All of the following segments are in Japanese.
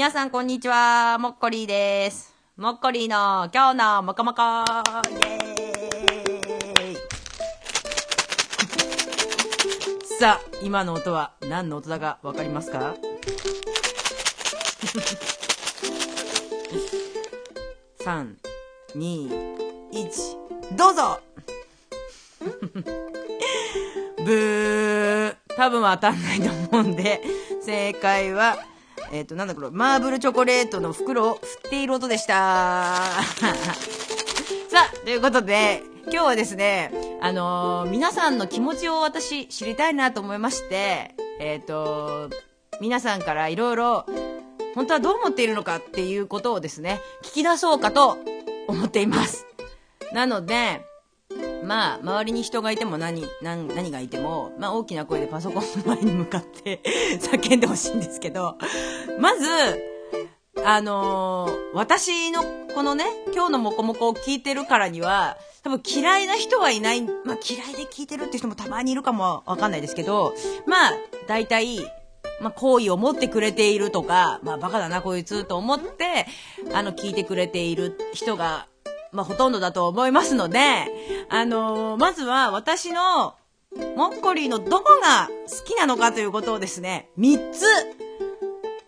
皆さんこんにちは、もっこりーです。もっこりーの今日のもこもこ。イェーイ。さあ、今の音は何の音だかわかりますか？3、2、1、どうぞ。ブー。多分当たんないと思うんで、正解は、えっ、ー、と、なんだこれ、マーブルチョコレートの袋を振っている音でした。さあ、ということで、今日はですね、あのー、皆さんの気持ちを私知りたいなと思いまして、えっ、ー、と、皆さんからいろいろ、本当はどう思っているのかっていうことをですね、聞き出そうかと思っています。なので、まあ、周りに人がいても何、何、何がいても、まあ大きな声でパソコンの前に向かって 叫んでほしいんですけど、まず、あのー、私のこのね、今日のモコモコを聞いてるからには、多分嫌いな人はいない、まあ嫌いで聞いてるって人もたまにいるかもわかんないですけど、まあ、大体、まあ、好意を持ってくれているとか、まあ、バカだな、こいつと思って、あの、聞いてくれている人がまあ、ほとんどだと思いますので、あのー、まずは私の、モッコリーのどこが好きなのかということをですね、3つ、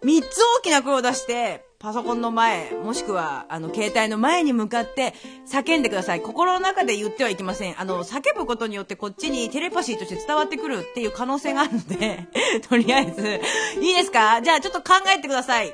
3つ大きな声を出して、パソコンの前、もしくは、あの、携帯の前に向かって叫んでください。心の中で言ってはいけません。あの、叫ぶことによってこっちにテレパシーとして伝わってくるっていう可能性があるので、とりあえず、いいですか？じゃあちょっと考えてください。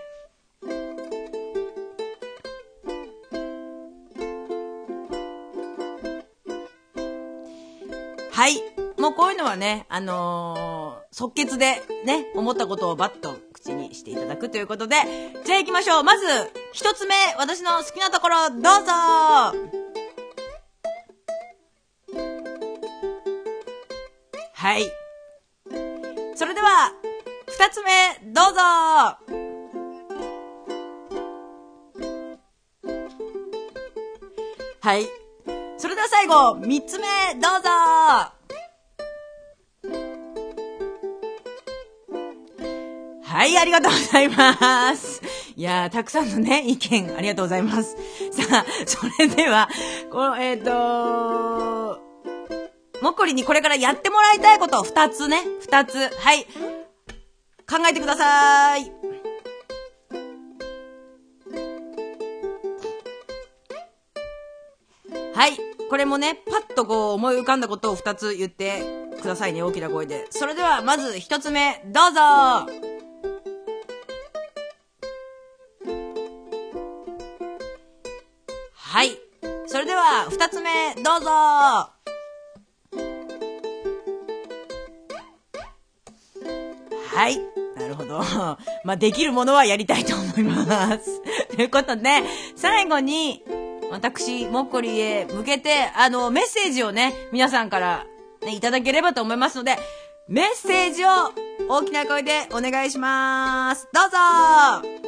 はい。もうこういうのはね、あのー、即決でね、思ったことをバッと口にしていただくということで、じゃあ行きましょう。まず、一つ目、私の好きなところ、どうぞはい。それでは、二つ目、どうぞはい。それでは最後、三つ目、どうぞはい、ありがとうございます。いやー、たくさんのね、意見、ありがとうございます。さあ、それでは、この、えっ、ー、ともっこりにこれからやってもらいたいこと二つね、二つ。はい。考えてくださーい。はい。これもね、パッとこう思い浮かんだことを二つ言ってくださいね、大きな声で。それでは、まず一つ目、どうぞはい。それでは、二つ目、どうぞはい。なるほど。まあ、できるものはやりたいと思います。ということで、最後に、私、もっこりへ向けて、あの、メッセージをね、皆さんから、ね、いただければと思いますので、メッセージを大きな声でお願いします。どうぞ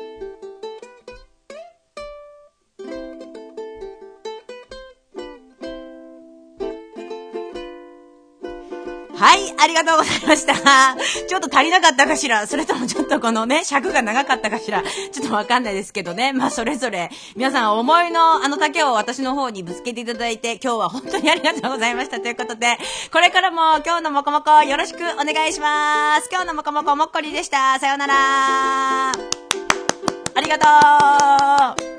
はい、ありがとうございました。ちょっと足りなかったかしら？それともちょっとこのね、尺が長かったかしら？ちょっとわかんないですけどね。まあ、それぞれ、皆さん思いのあの丈を私の方にぶつけていただいて、今日は本当にありがとうございました。ということで、これからも今日のもこもこよろしくお願いします。今日のもこもこもっこりでした。さようなら。ありがとう